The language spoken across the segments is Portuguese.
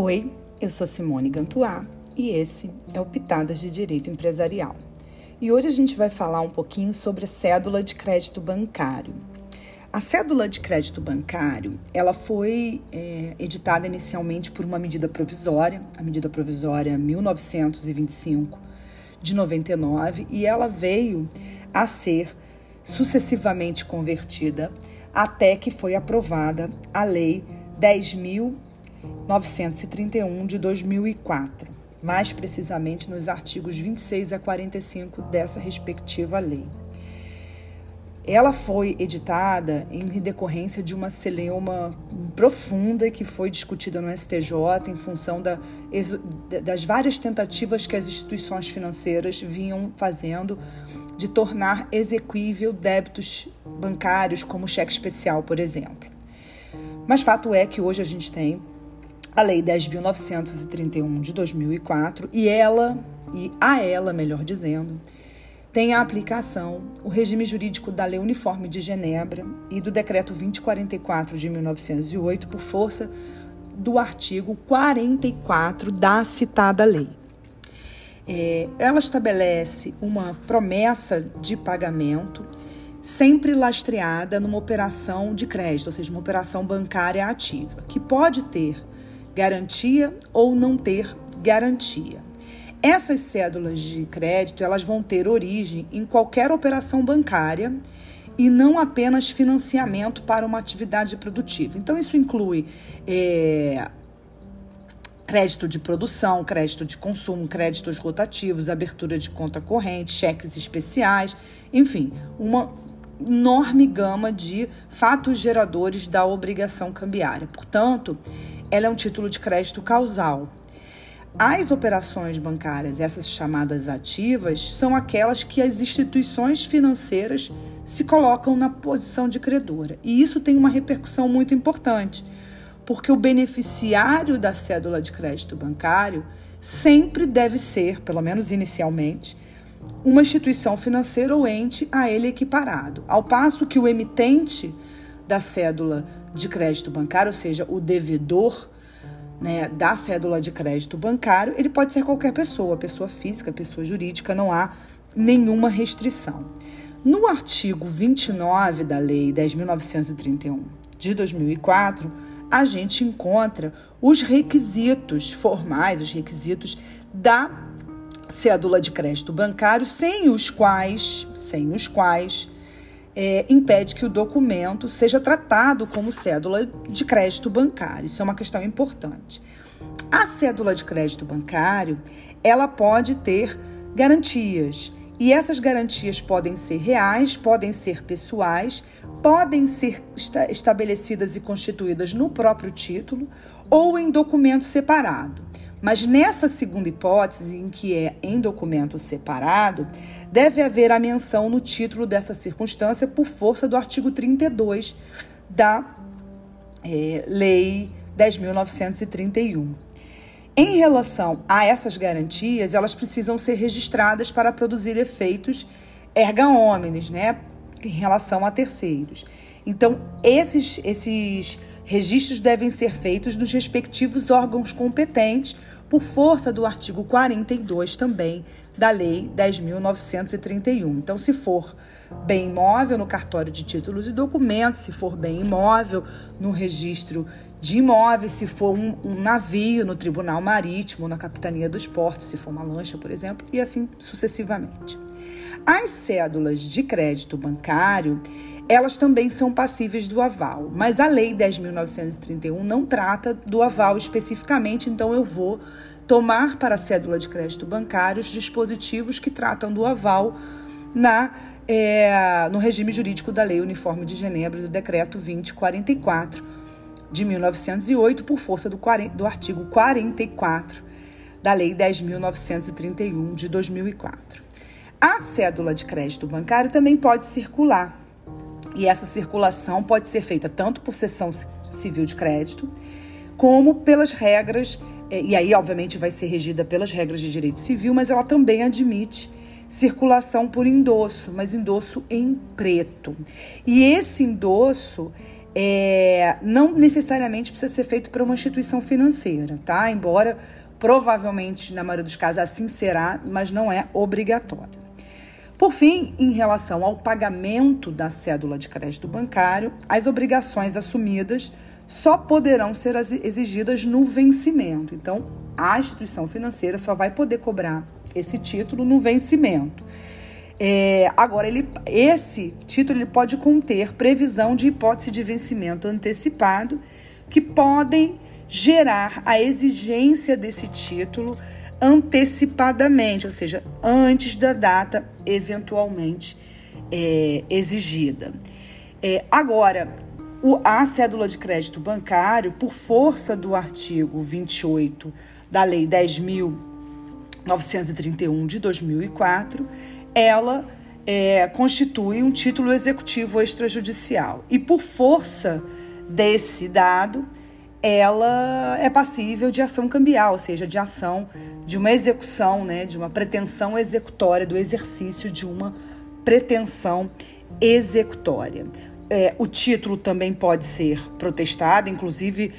Oi, eu sou Simone Gantuá e esse é o Pitadas de Direito Empresarial. E hoje a gente vai falar um pouquinho sobre a cédula de crédito bancário. A cédula de crédito bancário, ela foi é, editada inicialmente por uma medida provisória, a medida provisória 1925 de 99, e ela veio a ser sucessivamente convertida até que foi aprovada a Lei 10.931 de 2004, mais precisamente nos artigos 26 a 45 dessa respectiva lei. Ela foi editada em decorrência de uma celeuma profunda que foi discutida no STJ em função da, das várias tentativas que as instituições financeiras vinham fazendo de tornar exequível débitos bancários, como cheque especial, por exemplo. Mas fato é que hoje a gente tem a Lei 10.931 de 2004 e ela, e a ela, melhor dizendo, tem a aplicação o regime jurídico da Lei Uniforme de Genebra e do Decreto 2044 de 1908 por força do artigo 44 da citada lei. É, ela estabelece uma promessa de pagamento sempre lastreada numa operação de crédito, ou seja, uma operação bancária ativa, que pode ter garantia ou não ter garantia. Essas cédulas de crédito, elas vão ter origem em qualquer operação bancária e não apenas financiamento para uma atividade produtiva. Então, isso inclui é, crédito de produção, crédito de consumo, créditos rotativos, abertura de conta corrente, cheques especiais, enfim, uma enorme gama de fatos geradores da obrigação cambiária. Portanto, ela é um título de crédito causal. As operações bancárias, essas chamadas ativas, são aquelas que as instituições financeiras se colocam na posição de credora. E isso tem uma repercussão muito importante porque o beneficiário da cédula de crédito bancário sempre deve ser, pelo menos inicialmente, uma instituição financeira ou ente a ele equiparado, ao passo que o emitente da cédula de crédito bancário, ou seja, o devedor né, da cédula de crédito bancário, ele pode ser qualquer pessoa, pessoa física, pessoa jurídica, não há nenhuma restrição. No artigo 29 da Lei 10.931 de 2004, a gente encontra os requisitos formais, os requisitos da cédula de crédito bancário, sem os quais, sem os quais é, impede que o documento seja tratado como cédula de crédito bancário. Isso é uma questão importante. A cédula de crédito bancário, ela pode ter garantias. E essas garantias podem ser reais, podem ser pessoais, podem ser estabelecidas e constituídas no próprio título ou em documento separado. Mas nessa segunda hipótese, em que é em documento separado, deve haver a menção no título dessa circunstância por força do artigo 32 da é, Lei 10.931. Em relação a essas garantias, elas precisam ser registradas para produzir efeitos erga omnes, né? em relação a terceiros. Então, esses, esses registros devem ser feitos nos respectivos órgãos competentes, por força do artigo 42 também da Lei 10.931. Então, se for bem imóvel no cartório de títulos e documentos, se for bem imóvel no registro de imóveis, se for um, um, navio no Tribunal Marítimo, na Capitania dos Portos, se for uma lancha, por exemplo, e assim sucessivamente. As cédulas de crédito bancário, elas também são passíveis do aval, mas a Lei 10.931 não trata do aval especificamente, então eu vou tomar para a cédula de crédito bancário os dispositivos que tratam do aval na é, no regime jurídico da Lei Uniforme de Genebra do Decreto 2044 de 1908, por força do, do artigo 44 da Lei 10.931 de 2004. A cédula de crédito bancário também pode circular. E essa circulação pode ser feita tanto por sessão civil de crédito, como pelas regras, eh, e aí, obviamente, vai ser regida pelas regras de direito civil, mas ela também admite circulação por endosso, mas endosso em preto. E esse endosso é, não necessariamente precisa ser feito por uma instituição financeira, tá? Embora provavelmente, na maioria dos casos, assim será, mas não é obrigatório. Por fim, em relação ao pagamento da cédula de crédito bancário, as obrigações assumidas só poderão ser exigidas no vencimento. Então, a instituição financeira só vai poder cobrar esse título no vencimento. É, agora, ele, esse título ele pode conter previsão de hipótese de vencimento antecipado que podem gerar a exigência desse título antecipadamente, ou seja, antes da data eventualmente é, exigida. É, agora, o, a cédula de crédito bancário, por força do artigo 28 da Lei 10.931 de 2004, ela é, constitui um título executivo extrajudicial. E por força desse dado, ela é passível de ação cambial, ou seja, de ação de uma execução, né, de uma pretensão executória, do exercício de uma pretensão executória. É, o título também pode ser protestado, inclusive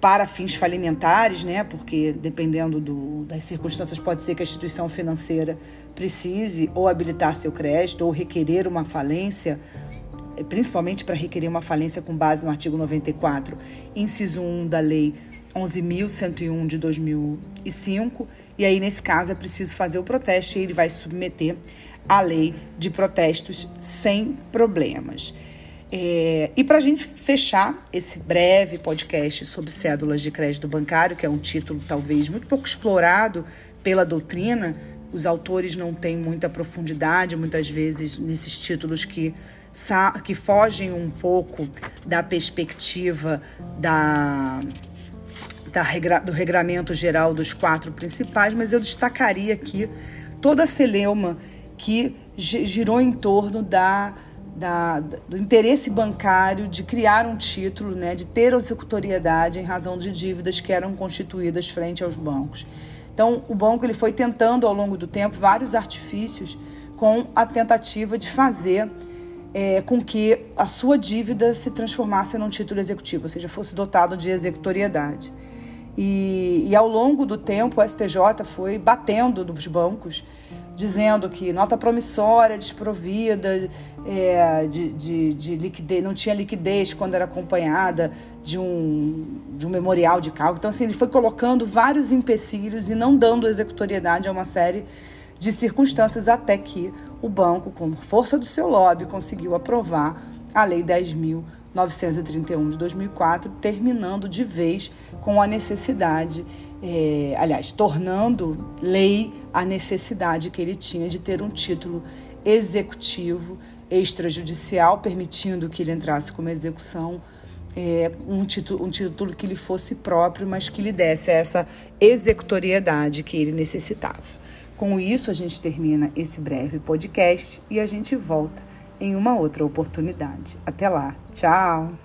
para fins falimentares, né? Porque dependendo do, das circunstâncias, pode ser que a instituição financeira precise ou habilitar seu crédito ou requerer uma falência, principalmente para requerer uma falência com base no artigo 94, inciso 1 da Lei 11.101 de 2005. E aí, nesse caso, é preciso fazer o protesto e ele vai submeter à lei de protestos sem problemas. É, e para a gente fechar esse breve podcast sobre cédulas de crédito bancário, que é um título talvez muito pouco explorado pela doutrina, os autores não têm muita profundidade, muitas vezes, nesses títulos que, que fogem um pouco da perspectiva da, da regra, do regramento geral dos quatro principais, mas eu destacaria aqui toda a celeuma que girou em torno da da, do interesse bancário de criar um título, né, de ter executoriedade em razão de dívidas que eram constituídas frente aos bancos. Então, o banco ele foi tentando ao longo do tempo vários artifícios com a tentativa de fazer é, com que a sua dívida se transformasse num título executivo, ou seja, fosse dotado de executoriedade. E, e ao longo do tempo, o STJ foi batendo nos bancos dizendo que nota promissória desprovida é, de, de, de, liquidez, não tinha liquidez quando era acompanhada de um, de um memorial de cálculo. Então, assim, ele foi colocando vários empecilhos e não dando executoriedade a uma série de circunstâncias até que o banco, com força do seu lobby, conseguiu aprovar a Lei 10.931 de 2004, terminando de vez com a necessidade é, aliás, tornando lei a necessidade que ele tinha de ter um título executivo extrajudicial, permitindo que ele entrasse como execução, é, um, título, um título que lhe fosse próprio, mas que lhe desse essa executoriedade que ele necessitava. Com isso, a gente termina esse breve podcast e a gente volta em uma outra oportunidade. Até lá, tchau!